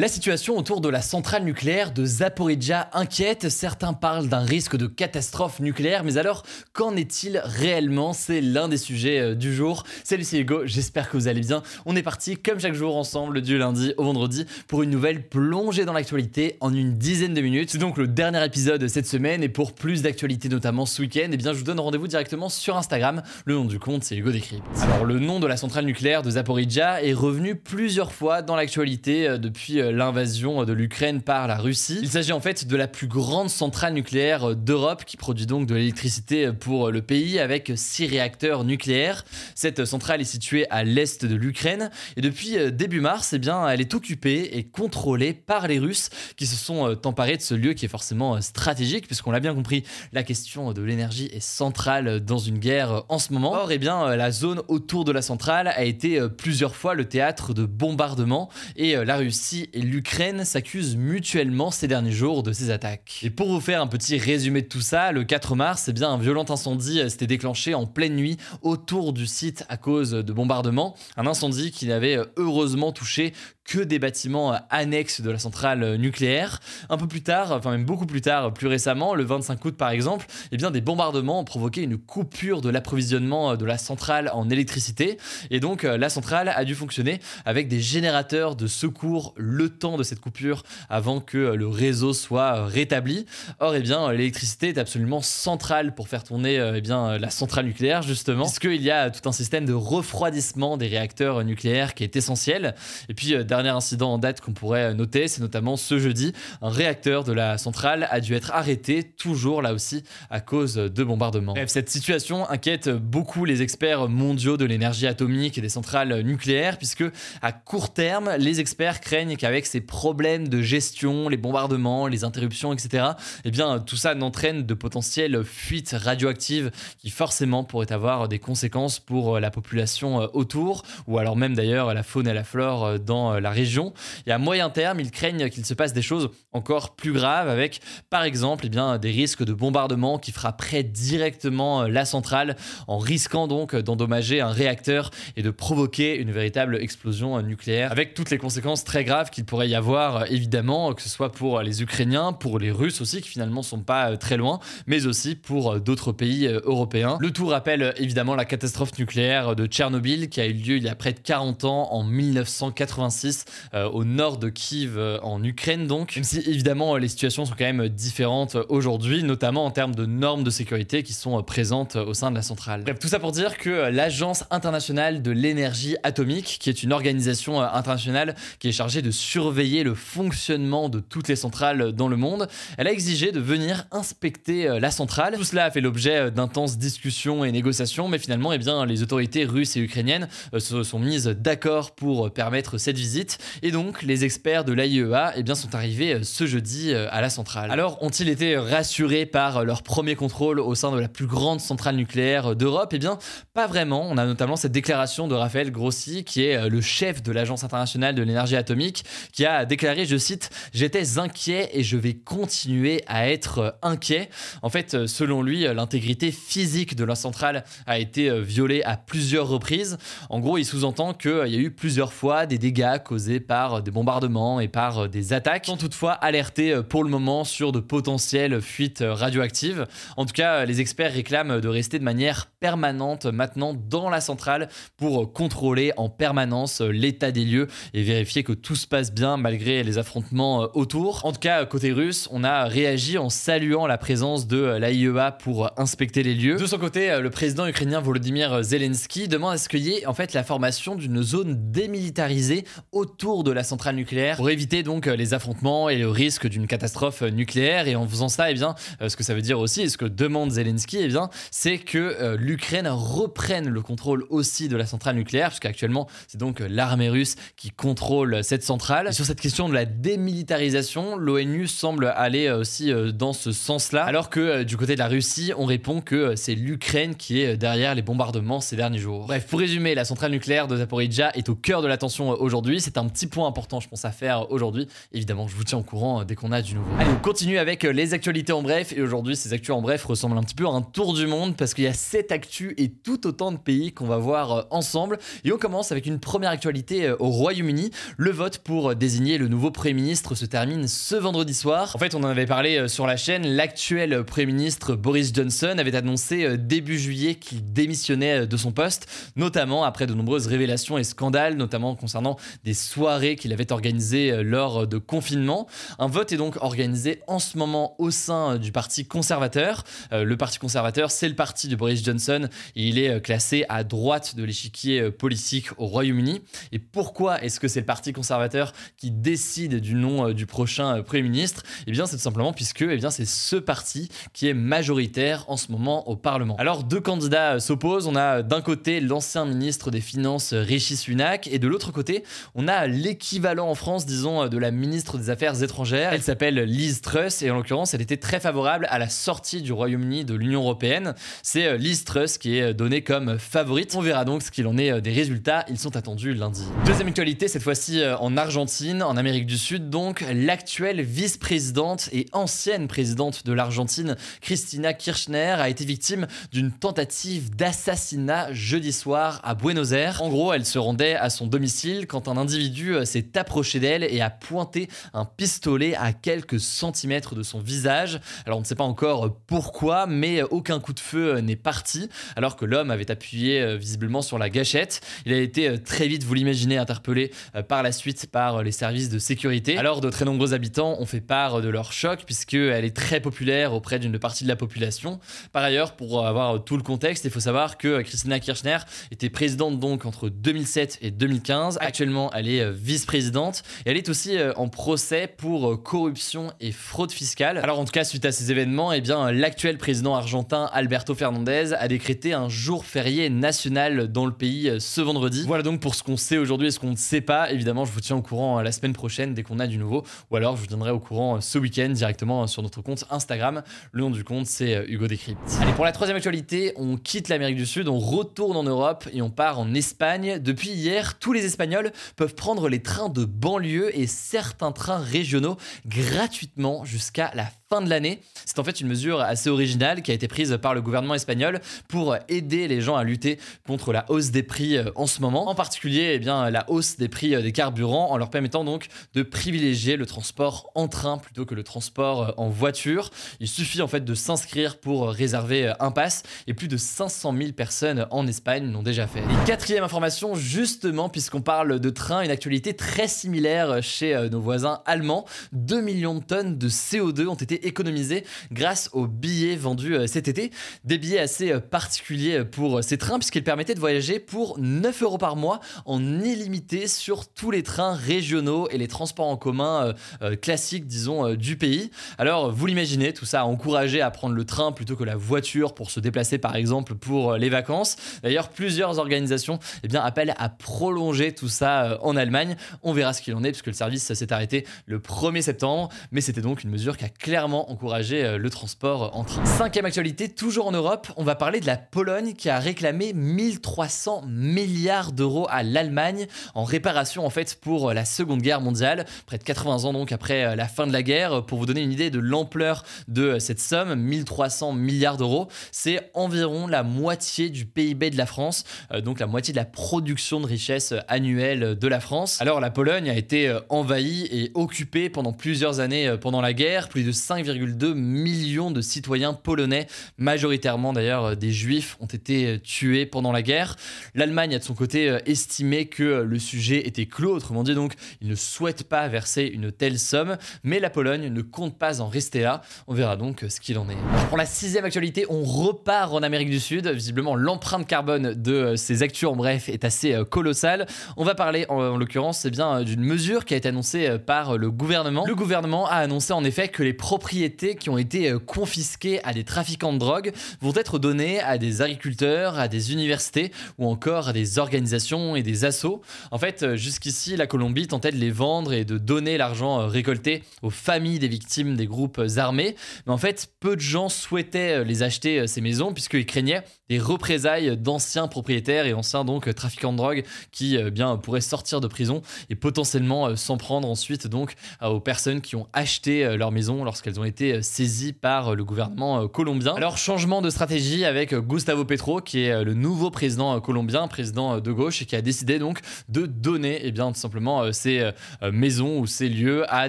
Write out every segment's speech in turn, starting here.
La situation autour de la centrale nucléaire de Zaporizhia inquiète. Certains parlent d'un risque de catastrophe nucléaire, mais alors qu'en est-il réellement? C'est l'un des sujets euh, du jour. Salut, c'est Hugo, j'espère que vous allez bien. On est parti comme chaque jour ensemble du lundi au vendredi pour une nouvelle plongée dans l'actualité en une dizaine de minutes. C'est donc le dernier épisode cette semaine et pour plus d'actualité notamment ce week-end, eh bien je vous donne rendez-vous directement sur Instagram. Le nom du compte c'est Hugo Décrypte. Alors le nom de la centrale nucléaire de Zaporizhia est revenu plusieurs fois dans l'actualité euh, depuis euh, l'invasion de l'Ukraine par la Russie. Il s'agit en fait de la plus grande centrale nucléaire d'Europe qui produit donc de l'électricité pour le pays avec six réacteurs nucléaires. Cette centrale est située à l'est de l'Ukraine et depuis euh, début mars, eh bien, elle est occupée et contrôlée par les Russes qui se sont euh, emparés de ce lieu qui est forcément euh, stratégique puisqu'on l'a bien compris, la question de l'énergie est centrale dans une guerre en ce moment. Or, eh bien, la zone autour de la centrale a été plusieurs fois le théâtre de bombardements et la Russie et l'Ukraine s'accusent mutuellement ces derniers jours de ces attaques. Et pour vous faire un petit résumé de tout ça, le 4 mars, eh bien, un violent incendie s'était déclenché en pleine nuit autour du site à cause de bombardements. Un incendie qui n'avait heureusement touché que des bâtiments annexes de la centrale nucléaire. Un peu plus tard, enfin même beaucoup plus tard, plus récemment, le 25 août par exemple, eh bien des bombardements ont provoqué une coupure de l'approvisionnement de la centrale en électricité et donc la centrale a dû fonctionner avec des générateurs de secours le temps de cette coupure avant que le réseau soit rétabli. Or, eh bien, l'électricité est absolument centrale pour faire tourner eh bien, la centrale nucléaire, justement, puisqu'il y a tout un système de refroidissement des réacteurs nucléaires qui est essentiel. Et puis, dernier incident en date qu'on pourrait noter, c'est notamment ce jeudi, un réacteur de la centrale a dû être arrêté, toujours là aussi à cause de bombardements. Bref, cette situation inquiète beaucoup les experts mondiaux de l'énergie atomique et des centrales nucléaires, puisque à court terme, les experts craignent qu'avec ces problèmes de gestion, les bombardements, les interruptions, etc., eh bien, tout ça n'entraîne de potentielles fuites radioactives qui forcément pourraient avoir des conséquences pour la population autour, ou alors même d'ailleurs la faune et la flore dans la région. Et à moyen terme, ils craignent qu'il se passe des choses encore plus graves avec, par exemple, eh bien, des risques de bombardement qui frapperaient directement la centrale en risquant donc d'endommager un réacteur et de provoquer une véritable explosion nucléaire avec toutes les conséquences très graves qu'il pourrait y avoir évidemment, que ce soit pour les Ukrainiens, pour les Russes aussi qui finalement sont pas très loin, mais aussi pour d'autres pays européens. Le tout rappelle évidemment la catastrophe nucléaire de Tchernobyl qui a eu lieu il y a près de 40 ans en 1986 euh, au nord de Kiev euh, en Ukraine donc. Même si évidemment les situations sont quand même différentes aujourd'hui, notamment en termes de normes de sécurité qui sont présentes au sein de la centrale. Bref, tout ça pour dire que l'Agence internationale de l'énergie atomique, qui est une organisation internationale qui est chargée de surveiller le fonctionnement de toutes les centrales dans le monde, elle a exigé de venir inspecter la centrale. Tout cela a fait l'objet d'intenses discussions et négociations, mais finalement, eh bien, les autorités russes et ukrainiennes se sont mises d'accord pour permettre cette visite et donc, les experts de l'AIEA eh bien, sont arrivés euh, ce jeudi euh, à la centrale. Alors, ont-ils été rassurés par leur premier contrôle au sein de la plus grande centrale nucléaire d'Europe? Eh bien, pas vraiment. On a notamment cette déclaration de Raphaël Grossi, qui est euh, le chef de l'Agence internationale de l'énergie atomique, qui a déclaré, je cite, J'étais inquiet et je vais continuer à être inquiet. En fait, selon lui, l'intégrité physique de la centrale a été violée à plusieurs reprises. En gros, il sous-entend qu'il y a eu plusieurs fois des dégâts causés par des bombardements et par des attaques, sans toutefois alerter pour le moment sur de potentielles fuites radioactives. En tout cas, les experts réclament de rester de manière permanente maintenant dans la centrale pour contrôler en permanence l'état des lieux et vérifier que tout se passe bien malgré les affrontements autour. En tout cas, côté russe, on a réagi en saluant la présence de l'AIEA pour inspecter les lieux. De son côté, le président ukrainien Volodymyr Zelensky demande à ce qu'il y ait en fait la formation d'une zone démilitarisée autour de la centrale nucléaire pour éviter donc les affrontements et le risque d'une catastrophe nucléaire. Et en faisant ça, eh bien, ce que ça veut dire aussi, et ce que demande Zelensky, eh bien, c'est que l'Ukraine reprenne le contrôle aussi de la centrale nucléaire, puisqu'actuellement, c'est donc l'armée russe qui contrôle cette centrale. Sur cette question de la démilitarisation, l'ONU semble aller aussi dans ce sens-là, alors que du côté de la Russie, on répond que c'est l'Ukraine qui est derrière les bombardements ces derniers jours. Bref, pour résumer, la centrale nucléaire de Zaporizhia est au cœur de l'attention aujourd'hui. C'est un petit point important, je pense, à faire aujourd'hui. Évidemment, je vous tiens au courant dès qu'on a du nouveau. Allez, on continue avec les actualités en bref. Et aujourd'hui, ces actus en bref ressemblent un petit peu à un tour du monde parce qu'il y a 7 actus et tout autant de pays qu'on va voir ensemble. Et on commence avec une première actualité au Royaume-Uni. Le vote pour désigner le nouveau Premier ministre se termine ce vendredi soir. En fait, on en avait parlé sur la chaîne. L'actuel Premier ministre Boris Johnson avait annoncé début juillet qu'il démissionnait de son poste, notamment après de nombreuses révélations et scandales, notamment concernant des soirées qu'il avait organisées lors de confinement. Un vote est donc organisé en ce moment au sein du Parti conservateur. Le Parti conservateur, c'est le parti de Boris Johnson. il est classé à droite de l'échiquier politique au Royaume-Uni. Et pourquoi est-ce que c'est le Parti conservateur qui décide du nom du prochain Premier ministre? Eh bien, c'est tout simplement puisque eh bien, c'est ce parti qui est majoritaire en ce moment au Parlement. Alors, deux candidats s'opposent. On a d'un côté l'ancien ministre des Finances Rishi Sunak et de l'autre côté, on a l'équivalent en France, disons, de la ministre des Affaires étrangères. Elle s'appelle Liz Truss et en l'occurrence, elle était très favorable à la sortie du Royaume-Uni de l'Union européenne. C'est Liz Truss qui est donnée comme favorite. On verra donc ce qu'il en est des résultats. Ils sont attendus lundi. Deuxième actualité, cette fois-ci en Argentine, en Amérique du Sud, donc l'actuelle vice-présidente et ancienne présidente de l'Argentine, Cristina Kirchner, a été victime d'une tentative d'assassinat jeudi soir à Buenos Aires. En gros, elle se rendait à son domicile quand un individu s'est approché d'elle et a pointé un pistolet à quelques centimètres de son visage. Alors on ne sait pas encore pourquoi, mais aucun coup de feu n'est parti, alors que l'homme avait appuyé visiblement sur la gâchette. Il a été très vite, vous l'imaginez, interpellé par la suite par les services de sécurité. Alors de très nombreux habitants ont fait part de leur choc puisqu'elle est très populaire auprès d'une partie de la population. Par ailleurs, pour avoir tout le contexte, il faut savoir que Christina Kirchner était présidente donc entre 2007 et 2015. Actuellement, elle est vice-présidente et elle est aussi en procès pour corruption et fraude fiscale. Alors en tout cas, suite à ces événements, eh bien l'actuel président argentin Alberto Fernandez a décrété un jour férié national dans le pays ce vendredi. Voilà donc pour ce qu'on sait aujourd'hui et ce qu'on ne sait pas. Évidemment, je vous tiens au courant la semaine prochaine dès qu'on a du nouveau ou alors je vous donnerai au courant ce week-end directement sur notre compte Instagram. Le nom du compte, c'est Hugo Décrypte. Allez, pour la troisième actualité, on quitte l'Amérique du Sud, on retourne en Europe et on part en Espagne. Depuis hier, tous les Espagnols peuvent prendre les trains de banlieue et certains trains régionaux gratuitement jusqu'à la fin de l'année. C'est en fait une mesure assez originale qui a été prise par le gouvernement espagnol pour aider les gens à lutter contre la hausse des prix en ce moment. En particulier, eh bien, la hausse des prix des carburants en leur permettant donc de privilégier le transport en train plutôt que le transport en voiture. Il suffit en fait de s'inscrire pour réserver un pass et plus de 500 000 personnes en Espagne l'ont déjà fait. Et quatrième information, justement, puisqu'on parle de train, une actualité très similaire chez nos voisins allemands. 2 millions de tonnes de CO2 ont été économisés grâce aux billets vendus cet été. Des billets assez particuliers pour ces trains puisqu'ils permettaient de voyager pour 9 euros par mois en illimité sur tous les trains régionaux et les transports en commun classiques, disons, du pays. Alors, vous l'imaginez, tout ça a encouragé à prendre le train plutôt que la voiture pour se déplacer, par exemple, pour les vacances. D'ailleurs, plusieurs organisations eh bien, appellent à prolonger tout ça en Allemagne. On verra ce qu'il en est puisque le service s'est arrêté le 1er septembre, mais c'était donc une mesure qui a clairement encouragé le transport en train. Cinquième actualité, toujours en Europe, on va parler de la Pologne qui a réclamé 1300 milliards d'euros à l'Allemagne en réparation en fait pour la Seconde Guerre mondiale, près de 80 ans donc après la fin de la guerre. Pour vous donner une idée de l'ampleur de cette somme, 1300 milliards d'euros, c'est environ la moitié du PIB de la France, donc la moitié de la production de richesse annuelle de la France. Alors la Pologne a été envahie et occupée pendant plusieurs années pendant la guerre, plus de 5 5,2 millions de citoyens polonais, majoritairement d'ailleurs des juifs, ont été tués pendant la guerre. L'Allemagne a de son côté estimé que le sujet était clos, autrement dit donc il ne souhaite pas verser une telle somme, mais la Pologne ne compte pas en rester là. On verra donc ce qu'il en est. Pour la sixième actualité, on repart en Amérique du Sud. Visiblement, l'empreinte carbone de ces actus en bref est assez colossale. On va parler en, l'occurrence, c'est bien d'une mesure qui a été annoncée par le gouvernement. Le gouvernement a annoncé en effet que les qui ont été confisquées à des trafiquants de drogue vont être données à des agriculteurs, à des universités ou encore à des organisations et des assos. En fait, jusqu'ici, la Colombie tentait de les vendre et de donner l'argent récolté aux familles des victimes des groupes armés. Mais en fait, peu de gens souhaitaient les acheter ces maisons puisqu'ils craignaient des représailles d'anciens propriétaires et anciens donc trafiquants de drogue qui bien pourraient sortir de prison et potentiellement s'en prendre ensuite donc aux personnes qui ont acheté leur maison lorsqu'elles ont été saisies par le gouvernement colombien. Alors changement de stratégie avec Gustavo Petro qui est le nouveau président colombien, président de gauche et qui a décidé donc de donner et eh bien tout simplement ces maisons ou ces lieux à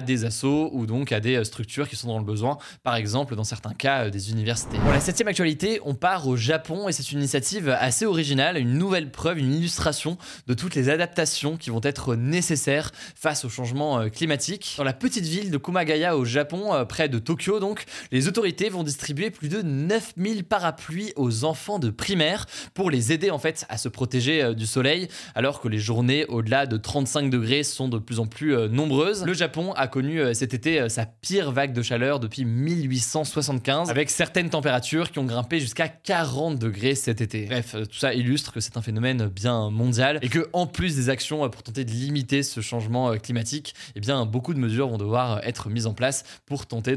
des assos ou donc à des structures qui sont dans le besoin, par exemple dans certains cas des universités. Pour la septième actualité, on part au Japon et c'est une initiative assez originale, une nouvelle preuve, une illustration de toutes les adaptations qui vont être nécessaires face au changement climatique. Dans la petite ville de Kumagaya au Japon, près de Tokyo donc, les autorités vont distribuer plus de 9000 parapluies aux enfants de primaire pour les aider en fait à se protéger du soleil alors que les journées au-delà de 35 degrés sont de plus en plus nombreuses. Le Japon a connu cet été sa pire vague de chaleur depuis 1875 avec certaines températures qui ont grimpé jusqu'à 40 degrés cet été. Bref, tout ça illustre que c'est un phénomène bien mondial et que en plus des actions pour tenter de limiter ce changement climatique, eh bien beaucoup de mesures vont devoir être mises en place pour tenter